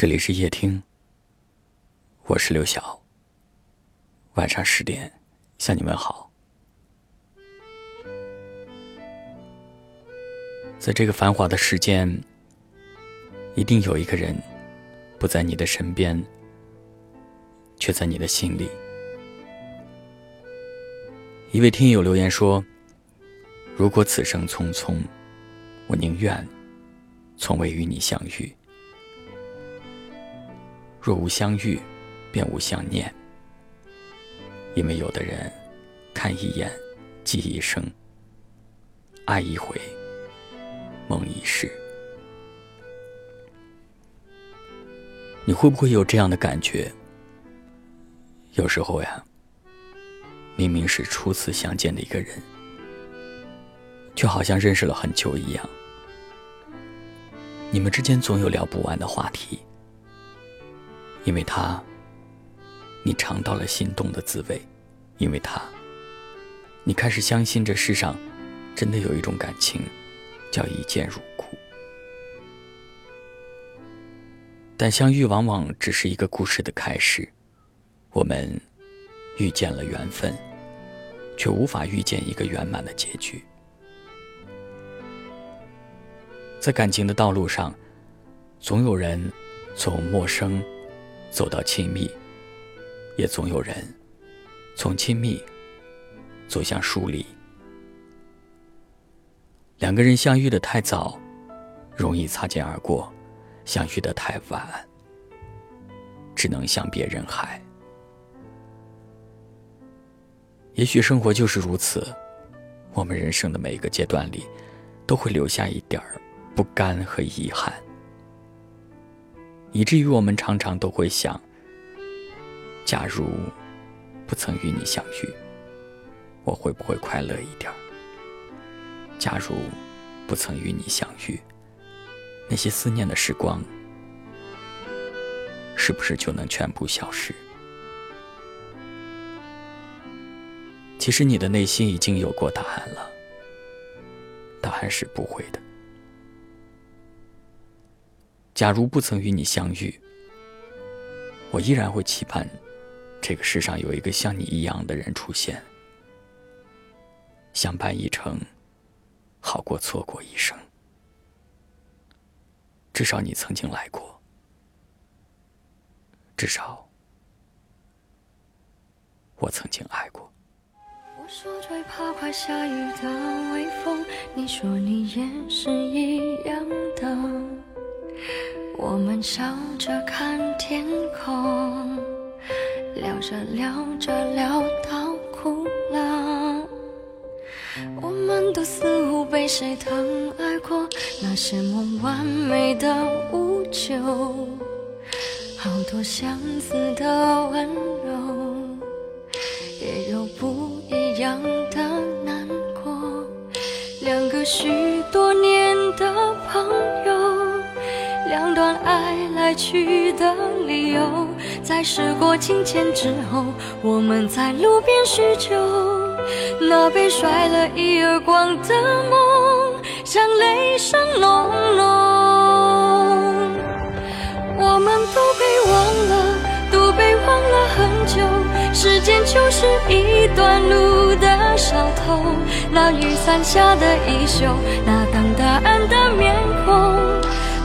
这里是夜听，我是刘晓。晚上十点向你们好。在这个繁华的世间，一定有一个人不在你的身边，却在你的心里。一位听友留言说：“如果此生匆匆，我宁愿从未与你相遇。”若无相遇，便无相念。因为有的人，看一眼，记一生，爱一回，梦一世。你会不会有这样的感觉？有时候呀，明明是初次相见的一个人，却好像认识了很久一样。你们之间总有聊不完的话题。因为他，你尝到了心动的滋味；因为他，你开始相信这世上真的有一种感情，叫一见如故。但相遇往往只是一个故事的开始，我们遇见了缘分，却无法遇见一个圆满的结局。在感情的道路上，总有人从陌生。走到亲密，也总有人从亲密走向疏离。两个人相遇的太早，容易擦肩而过；相遇的太晚，只能相别人海。也许生活就是如此，我们人生的每一个阶段里，都会留下一点儿不甘和遗憾。以至于我们常常都会想：假如不曾与你相遇，我会不会快乐一点？假如不曾与你相遇，那些思念的时光，是不是就能全部消失？其实你的内心已经有过答案了，答案是不会的。假如不曾与你相遇，我依然会期盼这个世上有一个像你一样的人出现，相伴一程，好过错过一生。至少你曾经来过，至少我曾经爱过。我说最怕快下雨的微风，你说你也是一样的。我们笑着看天空，聊着聊着聊到哭了。我们都似乎被谁疼爱过，那些梦完美的无救，好多相似的温柔，也有不一样的难过。两个许去的理由，在时过境迁之后，我们在路边叙旧。那被甩了一耳光的梦，像雷声隆隆。我们都被忘了，都被忘了很久。时间就是一段路的小偷，那雨伞下的衣袖，那等答案的面孔。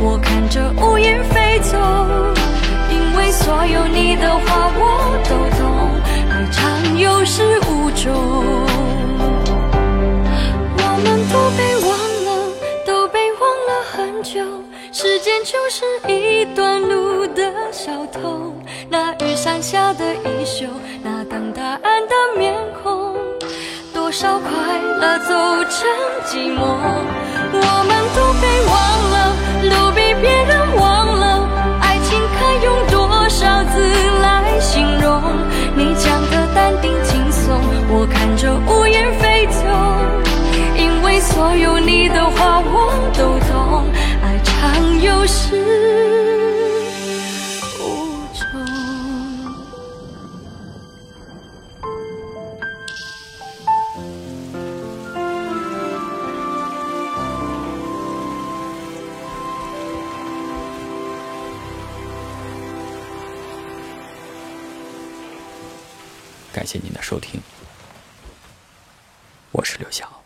我看着乌云飞走。因为所有你的话我都懂，爱常有始无终。我们都被忘了，都被忘了很久。时间就是一段路的小偷，那雨伞下的衣袖，那等答案的面孔，多少快乐走成寂寞。我们都被忘看着乌烟飞走。因为所有你的话我都懂，爱常有始无终。感谢您的收听，我是刘晓。